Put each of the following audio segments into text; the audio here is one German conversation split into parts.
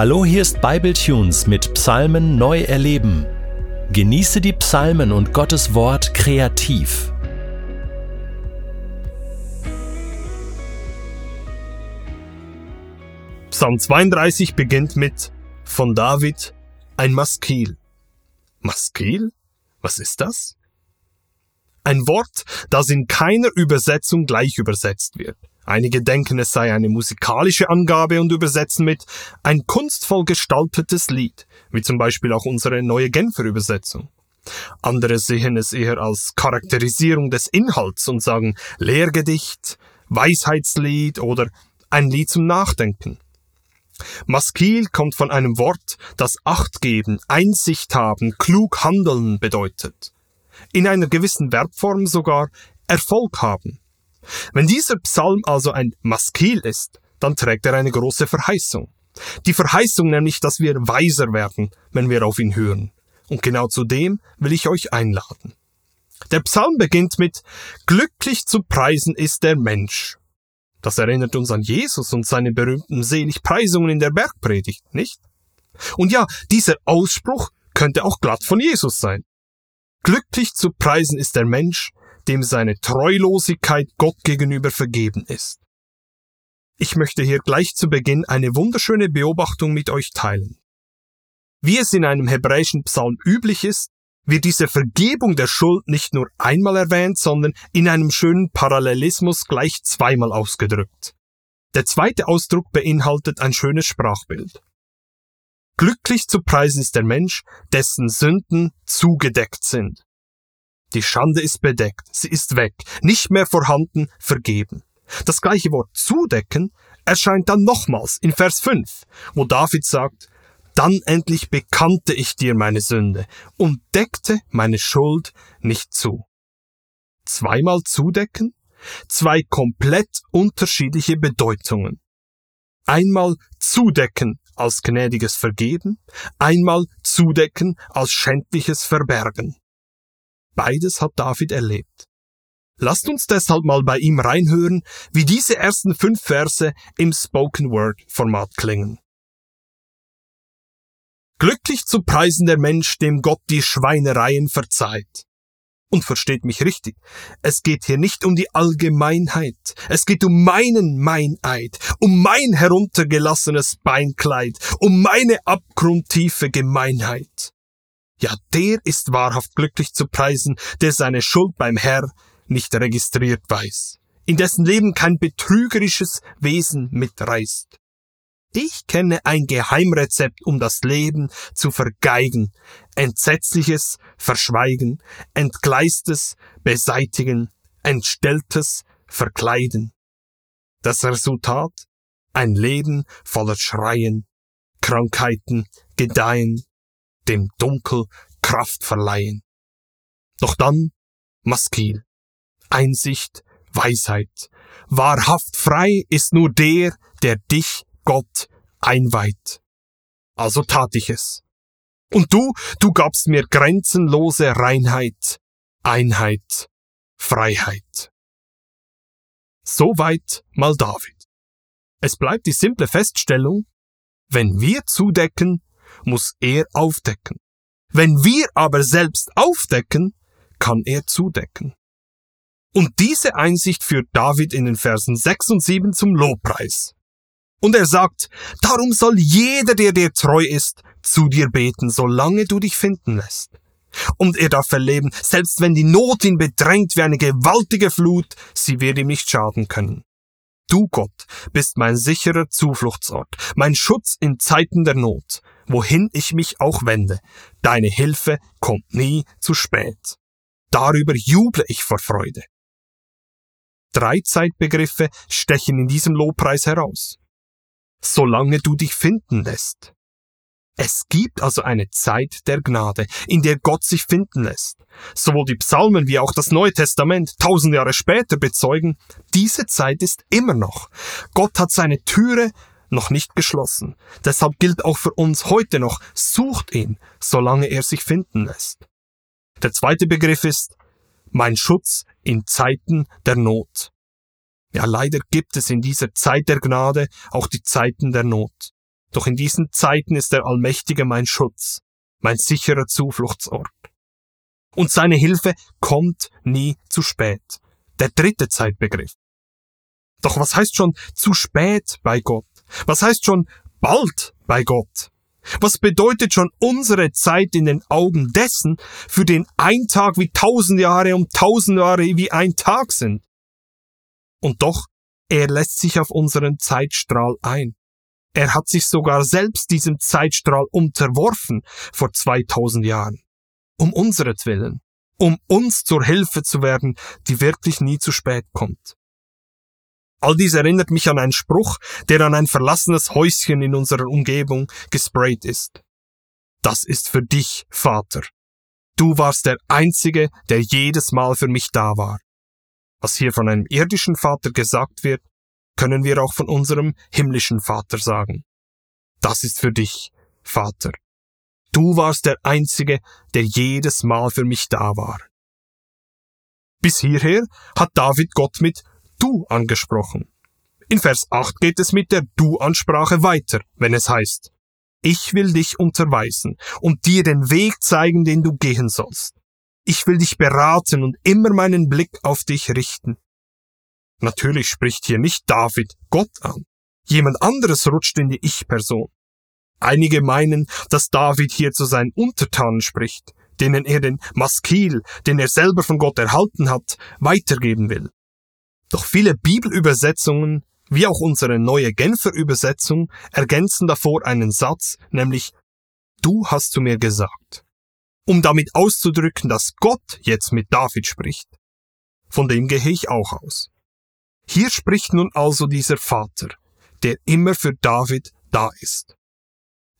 Hallo, hier ist Bibletunes mit Psalmen neu erleben. Genieße die Psalmen und Gottes Wort kreativ. Psalm 32 beginnt mit von David ein Maskil. Maskil? Was ist das? Ein Wort, das in keiner Übersetzung gleich übersetzt wird. Einige denken, es sei eine musikalische Angabe und übersetzen mit ein kunstvoll gestaltetes Lied, wie zum Beispiel auch unsere neue Genfer Übersetzung. Andere sehen es eher als Charakterisierung des Inhalts und sagen Lehrgedicht, Weisheitslied oder ein Lied zum Nachdenken. Maskil kommt von einem Wort, das Acht geben, Einsicht haben, klug handeln bedeutet. In einer gewissen Verbform sogar Erfolg haben. Wenn dieser Psalm also ein Maskil ist, dann trägt er eine große Verheißung. Die Verheißung nämlich, dass wir weiser werden, wenn wir auf ihn hören. Und genau zu dem will ich euch einladen. Der Psalm beginnt mit Glücklich zu preisen ist der Mensch. Das erinnert uns an Jesus und seine berühmten Seligpreisungen in der Bergpredigt, nicht? Und ja, dieser Ausspruch könnte auch glatt von Jesus sein. Glücklich zu preisen ist der Mensch, dem seine Treulosigkeit Gott gegenüber vergeben ist. Ich möchte hier gleich zu Beginn eine wunderschöne Beobachtung mit euch teilen. Wie es in einem hebräischen Psalm üblich ist, wird diese Vergebung der Schuld nicht nur einmal erwähnt, sondern in einem schönen Parallelismus gleich zweimal ausgedrückt. Der zweite Ausdruck beinhaltet ein schönes Sprachbild. Glücklich zu preisen ist der Mensch, dessen Sünden zugedeckt sind. Die Schande ist bedeckt, sie ist weg, nicht mehr vorhanden, vergeben. Das gleiche Wort zudecken erscheint dann nochmals in Vers 5, wo David sagt, dann endlich bekannte ich dir meine Sünde und deckte meine Schuld nicht zu. Zweimal zudecken? Zwei komplett unterschiedliche Bedeutungen. Einmal zudecken als gnädiges Vergeben, einmal zudecken als schändliches Verbergen. Beides hat David erlebt. Lasst uns deshalb mal bei ihm reinhören, wie diese ersten fünf Verse im Spoken Word Format klingen. Glücklich zu preisen der Mensch, dem Gott die Schweinereien verzeiht. Und versteht mich richtig, es geht hier nicht um die Allgemeinheit, es geht um meinen Meineid, um mein heruntergelassenes Beinkleid, um meine abgrundtiefe Gemeinheit. Ja, der ist wahrhaft glücklich zu preisen, der seine Schuld beim Herr nicht registriert weiß, in dessen Leben kein betrügerisches Wesen mitreißt. Ich kenne ein Geheimrezept, um das Leben zu vergeigen, entsetzliches verschweigen, entgleistes beseitigen, entstelltes verkleiden. Das Resultat? Ein Leben voller Schreien, Krankheiten, Gedeihen, dem Dunkel Kraft verleihen. Doch dann Maskil, Einsicht, Weisheit. Wahrhaft frei ist nur der, der dich, Gott, einweiht. Also tat ich es. Und du, du gabst mir grenzenlose Reinheit, Einheit, Freiheit. Soweit mal David. Es bleibt die simple Feststellung, wenn wir zudecken, muss er aufdecken. Wenn wir aber selbst aufdecken, kann er zudecken. Und diese Einsicht führt David in den Versen 6 und 7 zum Lobpreis. Und er sagt, darum soll jeder, der dir treu ist, zu dir beten, solange du dich finden lässt. Und er darf erleben, selbst wenn die Not ihn bedrängt wie eine gewaltige Flut, sie wird ihm nicht schaden können. Du Gott bist mein sicherer Zufluchtsort, mein Schutz in Zeiten der Not, wohin ich mich auch wende. Deine Hilfe kommt nie zu spät. Darüber juble ich vor Freude. Drei Zeitbegriffe stechen in diesem Lobpreis heraus. Solange du dich finden lässt. Es gibt also eine Zeit der Gnade, in der Gott sich finden lässt. Sowohl die Psalmen wie auch das Neue Testament tausend Jahre später bezeugen, diese Zeit ist immer noch. Gott hat seine Türe noch nicht geschlossen. Deshalb gilt auch für uns heute noch, sucht ihn, solange er sich finden lässt. Der zweite Begriff ist mein Schutz in Zeiten der Not. Ja, leider gibt es in dieser Zeit der Gnade auch die Zeiten der Not. Doch in diesen Zeiten ist der Allmächtige mein Schutz, mein sicherer Zufluchtsort. Und seine Hilfe kommt nie zu spät. Der dritte Zeitbegriff. Doch was heißt schon zu spät bei Gott? Was heißt schon bald bei Gott? Was bedeutet schon unsere Zeit in den Augen dessen, für den ein Tag wie tausend Jahre und tausend Jahre wie ein Tag sind? Und doch, er lässt sich auf unseren Zeitstrahl ein. Er hat sich sogar selbst diesem Zeitstrahl unterworfen vor 2000 Jahren. Um unseretwillen. Um uns zur Hilfe zu werden, die wirklich nie zu spät kommt. All dies erinnert mich an einen Spruch, der an ein verlassenes Häuschen in unserer Umgebung gesprayt ist. Das ist für dich, Vater. Du warst der Einzige, der jedes Mal für mich da war. Was hier von einem irdischen Vater gesagt wird, können wir auch von unserem himmlischen Vater sagen. Das ist für dich, Vater. Du warst der Einzige, der jedes Mal für mich da war. Bis hierher hat David Gott mit Du angesprochen. In Vers 8 geht es mit der Du-Ansprache weiter, wenn es heißt, ich will dich unterweisen und dir den Weg zeigen, den du gehen sollst. Ich will dich beraten und immer meinen Blick auf dich richten. Natürlich spricht hier nicht David Gott an. Jemand anderes rutscht in die Ich-Person. Einige meinen, dass David hier zu seinen Untertanen spricht, denen er den Maskil, den er selber von Gott erhalten hat, weitergeben will. Doch viele Bibelübersetzungen, wie auch unsere neue Genfer Übersetzung, ergänzen davor einen Satz, nämlich Du hast zu mir gesagt, um damit auszudrücken, dass Gott jetzt mit David spricht. Von dem gehe ich auch aus. Hier spricht nun also dieser Vater, der immer für David da ist.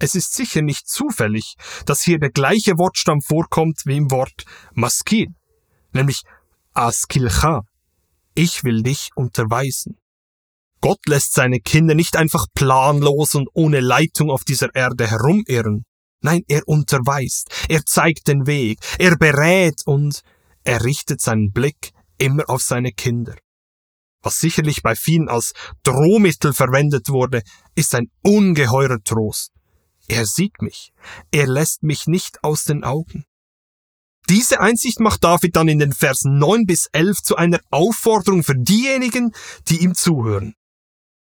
Es ist sicher nicht zufällig, dass hier der gleiche Wortstamm vorkommt wie im Wort Maskil, nämlich Askilcha. Ich will dich unterweisen. Gott lässt seine Kinder nicht einfach planlos und ohne Leitung auf dieser Erde herumirren. Nein, er unterweist, er zeigt den Weg, er berät und er richtet seinen Blick immer auf seine Kinder was sicherlich bei vielen als Drohmittel verwendet wurde, ist ein ungeheurer Trost. Er sieht mich, er lässt mich nicht aus den Augen. Diese Einsicht macht David dann in den Versen 9 bis 11 zu einer Aufforderung für diejenigen, die ihm zuhören.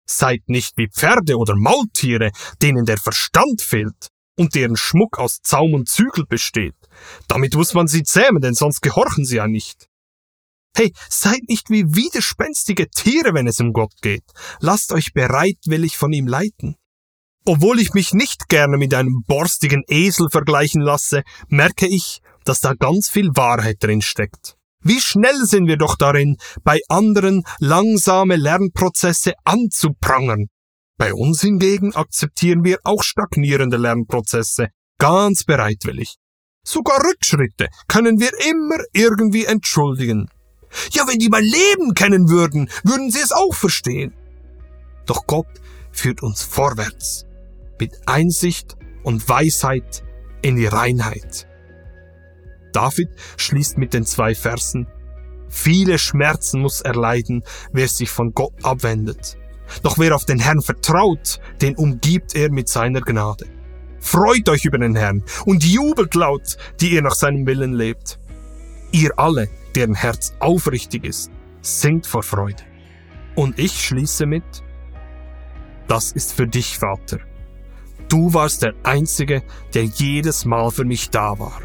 Seid nicht wie Pferde oder Maultiere, denen der Verstand fehlt und deren Schmuck aus Zaum und Zügel besteht. Damit muss man sie zähmen, denn sonst gehorchen sie ja nicht. Hey, seid nicht wie widerspenstige Tiere, wenn es um Gott geht. Lasst euch bereitwillig von ihm leiten. Obwohl ich mich nicht gerne mit einem borstigen Esel vergleichen lasse, merke ich, dass da ganz viel Wahrheit drin steckt. Wie schnell sind wir doch darin, bei anderen langsame Lernprozesse anzuprangern. Bei uns hingegen akzeptieren wir auch stagnierende Lernprozesse ganz bereitwillig. Sogar Rückschritte können wir immer irgendwie entschuldigen. Ja, wenn die mein Leben kennen würden, würden sie es auch verstehen. Doch Gott führt uns vorwärts mit Einsicht und Weisheit in die Reinheit. David schließt mit den zwei Versen, viele Schmerzen muss erleiden, wer sich von Gott abwendet. Doch wer auf den Herrn vertraut, den umgibt er mit seiner Gnade. Freut euch über den Herrn und jubelt laut, die ihr nach seinem Willen lebt. Ihr alle, deren Herz aufrichtig ist, singt vor Freude. Und ich schließe mit, das ist für dich, Vater. Du warst der Einzige, der jedes Mal für mich da war.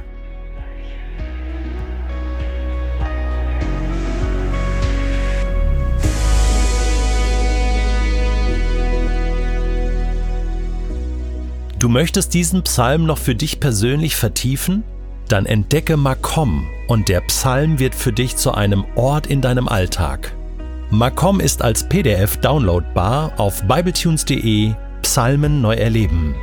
Du möchtest diesen Psalm noch für dich persönlich vertiefen? Dann entdecke Makom und der Psalm wird für dich zu einem Ort in deinem Alltag. Makom ist als PDF downloadbar auf bibletunes.de Psalmen neu erleben.